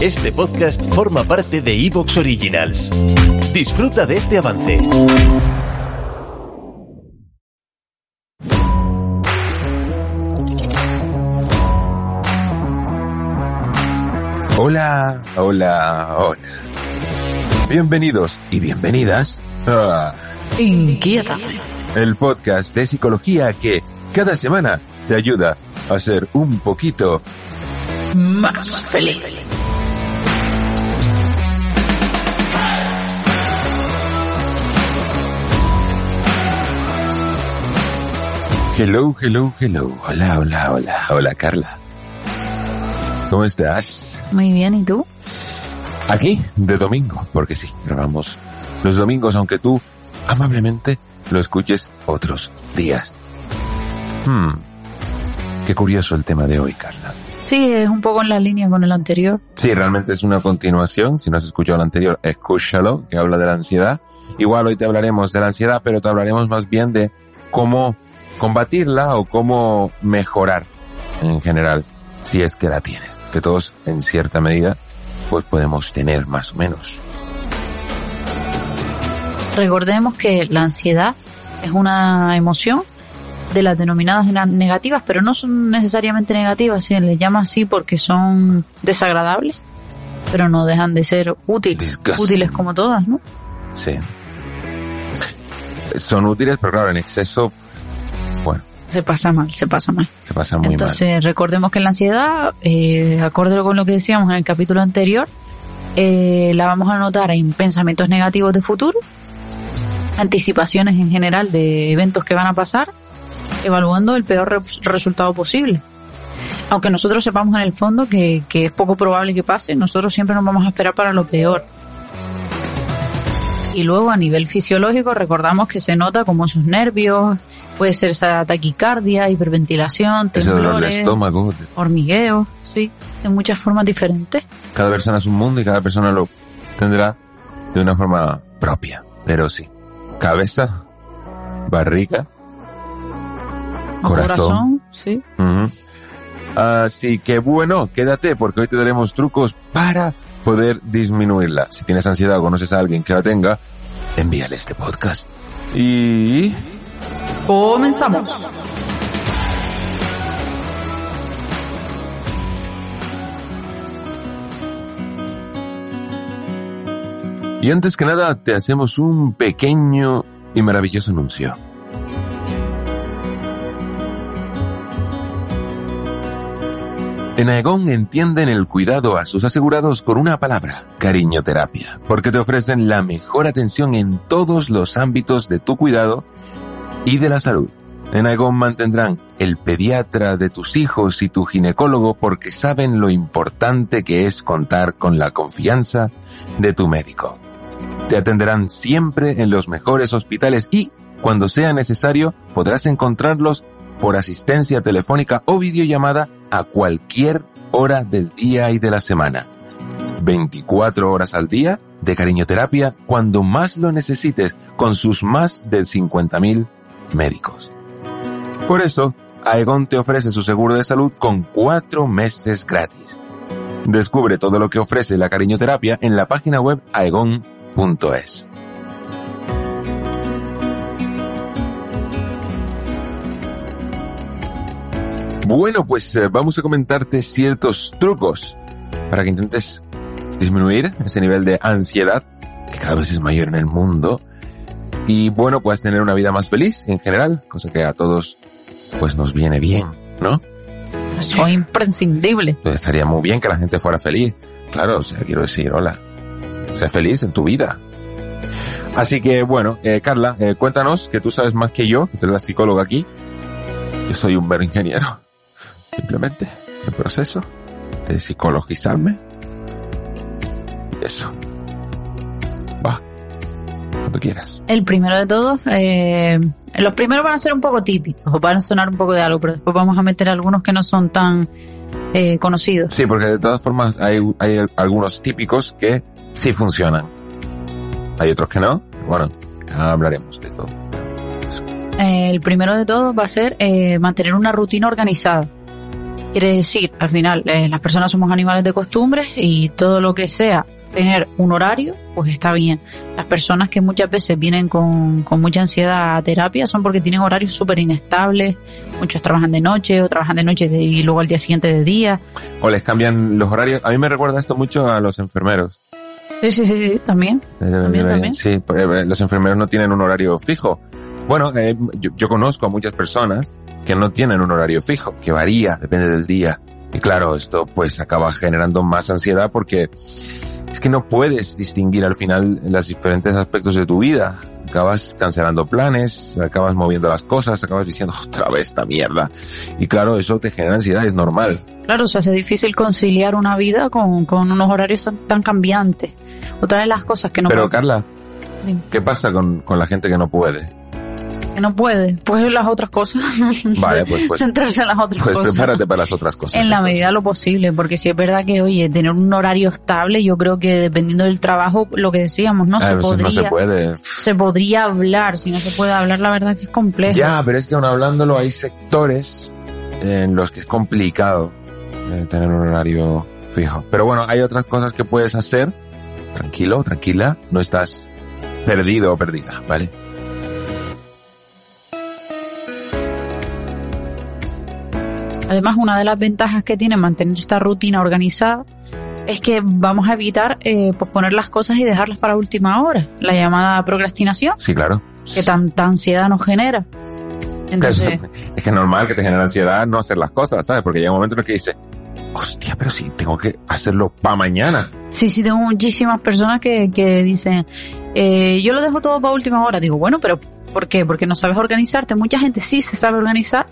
Este podcast forma parte de Evox Originals. Disfruta de este avance. Hola, hola, hola. Bienvenidos y bienvenidas a Inquieta. el podcast de psicología que cada semana te ayuda a ser un poquito Más feliz. Hello, hello, hello. Hola, hola, hola. Hola, Carla. ¿Cómo estás? Muy bien, ¿y tú? Aquí, de domingo, porque sí, grabamos los domingos, aunque tú amablemente lo escuches otros días. Hmm. Qué curioso el tema de hoy, Carla. Sí, es un poco en la línea con el anterior. Sí, realmente es una continuación. Si no has escuchado el anterior, escúchalo, que habla de la ansiedad. Igual hoy te hablaremos de la ansiedad, pero te hablaremos más bien de cómo combatirla o cómo mejorar en general, si es que la tienes. Que todos, en cierta medida, pues podemos tener más o menos. Recordemos que la ansiedad es una emoción de las denominadas na- negativas, pero no son necesariamente negativas, se les llama así porque son desagradables, pero no dejan de ser útiles, Disgusting. útiles como todas, ¿no? Sí. Son útiles, pero claro, en exceso, bueno, Se pasa mal, se pasa mal. se pasa muy Entonces, recordemos que la ansiedad, eh, acorde con lo que decíamos en el capítulo anterior, eh, la vamos a notar en pensamientos negativos de futuro, anticipaciones en general de eventos que van a pasar, evaluando el peor re- resultado posible. Aunque nosotros sepamos en el fondo que, que es poco probable que pase, nosotros siempre nos vamos a esperar para lo peor. Y luego a nivel fisiológico recordamos que se nota como sus nervios, puede ser esa taquicardia, hiperventilación, temblores, estómago. hormigueo, sí, de muchas formas diferentes. Cada persona es un mundo y cada persona lo tendrá de una forma propia. Pero sí. Cabeza, barriga, Corazón. sí. Así que bueno, quédate porque hoy te daremos trucos para poder disminuirla. Si tienes ansiedad o conoces a alguien que la tenga, envíale este podcast. Y... Comenzamos. Y antes que nada, te hacemos un pequeño y maravilloso anuncio. En Aegon entienden el cuidado a sus asegurados con una palabra, cariñoterapia, porque te ofrecen la mejor atención en todos los ámbitos de tu cuidado y de la salud. En Aegon mantendrán el pediatra de tus hijos y tu ginecólogo porque saben lo importante que es contar con la confianza de tu médico. Te atenderán siempre en los mejores hospitales y, cuando sea necesario, podrás encontrarlos por asistencia telefónica o videollamada a cualquier hora del día y de la semana. 24 horas al día de cariñoterapia cuando más lo necesites con sus más de 50.000 médicos. Por eso, Aegon te ofrece su seguro de salud con cuatro meses gratis. Descubre todo lo que ofrece la cariñoterapia en la página web aegon.es. Bueno, pues eh, vamos a comentarte ciertos trucos para que intentes disminuir ese nivel de ansiedad que cada vez es mayor en el mundo y bueno, puedes tener una vida más feliz en general, cosa que a todos pues nos viene bien, ¿no? Eso es imprescindible. Pues estaría muy bien que la gente fuera feliz. Claro, o sea, quiero decir, hola, sé feliz en tu vida. Así que bueno, eh, Carla, eh, cuéntanos que tú sabes más que yo, tú eres la psicóloga aquí. Yo soy un mero ingeniero. Simplemente, el proceso de psicologizarme eso. Va. Cuando quieras. El primero de todos, eh, los primeros van a ser un poco típicos, o van a sonar un poco de algo, pero después vamos a meter algunos que no son tan eh, conocidos. Sí, porque de todas formas hay, hay algunos típicos que sí funcionan. Hay otros que no. Bueno, hablaremos de todo. Eh, el primero de todos va a ser eh, mantener una rutina organizada. Quiere decir, al final, eh, las personas somos animales de costumbres y todo lo que sea tener un horario, pues está bien. Las personas que muchas veces vienen con, con mucha ansiedad a terapia son porque tienen horarios súper inestables, muchos trabajan de noche o trabajan de noche de- y luego al día siguiente de día. O les cambian los horarios. A mí me recuerda esto mucho a los enfermeros. Sí, sí, sí, sí, también. También, también. Sí, eh, los enfermeros no tienen un horario fijo. Bueno, eh, yo, yo conozco a muchas personas que no tienen un horario fijo, que varía, depende del día. Y claro, esto pues acaba generando más ansiedad porque es que no puedes distinguir al final los diferentes aspectos de tu vida. Acabas cancelando planes, acabas moviendo las cosas, acabas diciendo otra vez esta mierda. Y claro, eso te genera ansiedad, es normal. Claro, se hace difícil conciliar una vida con, con unos horarios tan, tan cambiantes. Otra de las cosas que no, Pero Carla, Dime. ¿qué pasa con, con la gente que no puede? Que no puede, pues las otras cosas. Vale, pues, pues, Centrarse en las otras pues cosas. prepárate para las otras cosas. En la medida de lo posible, porque si es verdad que, oye, tener un horario estable, yo creo que dependiendo del trabajo, lo que decíamos, ¿no? Ah, se, pues podría, no se puede. se podría hablar, si no se puede hablar, la verdad que es complejo. Ya, pero es que aún hablándolo hay sectores en los que es complicado eh, tener un horario fijo. Pero bueno, hay otras cosas que puedes hacer. Tranquilo, tranquila, no estás perdido o perdida, ¿vale? Además, una de las ventajas que tiene mantener esta rutina organizada es que vamos a evitar eh, posponer las cosas y dejarlas para última hora. La llamada procrastinación, Sí, claro. que tanta ansiedad nos genera. Entonces, es, que es normal que te genere ansiedad no hacer las cosas, ¿sabes? Porque llega un momento en el que dices, hostia, pero sí, tengo que hacerlo para mañana. Sí, sí, tengo muchísimas personas que, que dicen, eh, yo lo dejo todo para última hora. Digo, bueno, pero ¿por qué? Porque no sabes organizarte. Mucha gente sí se sabe organizar.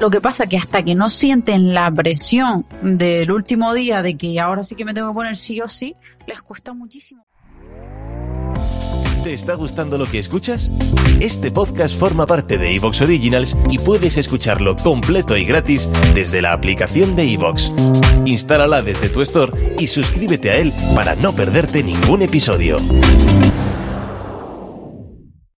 Lo que pasa que hasta que no sienten la presión del último día de que ahora sí que me tengo que poner sí o sí, les cuesta muchísimo. ¿Te está gustando lo que escuchas? Este podcast forma parte de Evox Originals y puedes escucharlo completo y gratis desde la aplicación de Evox. Instálala desde tu store y suscríbete a él para no perderte ningún episodio.